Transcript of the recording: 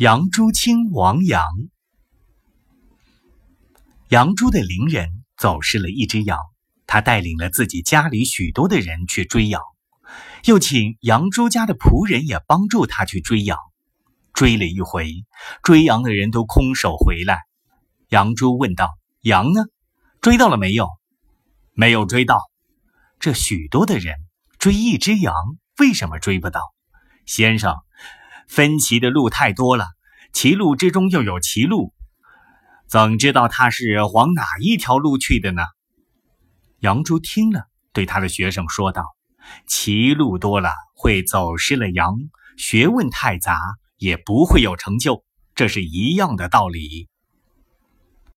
杨朱清王羊。杨朱的邻人走失了一只羊，他带领了自己家里许多的人去追羊，又请杨朱家的仆人也帮助他去追羊。追了一回，追羊的人都空手回来。杨朱问道：“羊呢？追到了没有？”“没有追到。”这许多的人追一只羊，为什么追不到？先生。分歧的路太多了，歧路之中又有歧路，怎知道他是往哪一条路去的呢？杨朱听了，对他的学生说道：“歧路多了，会走失了羊；学问太杂，也不会有成就。这是一样的道理。”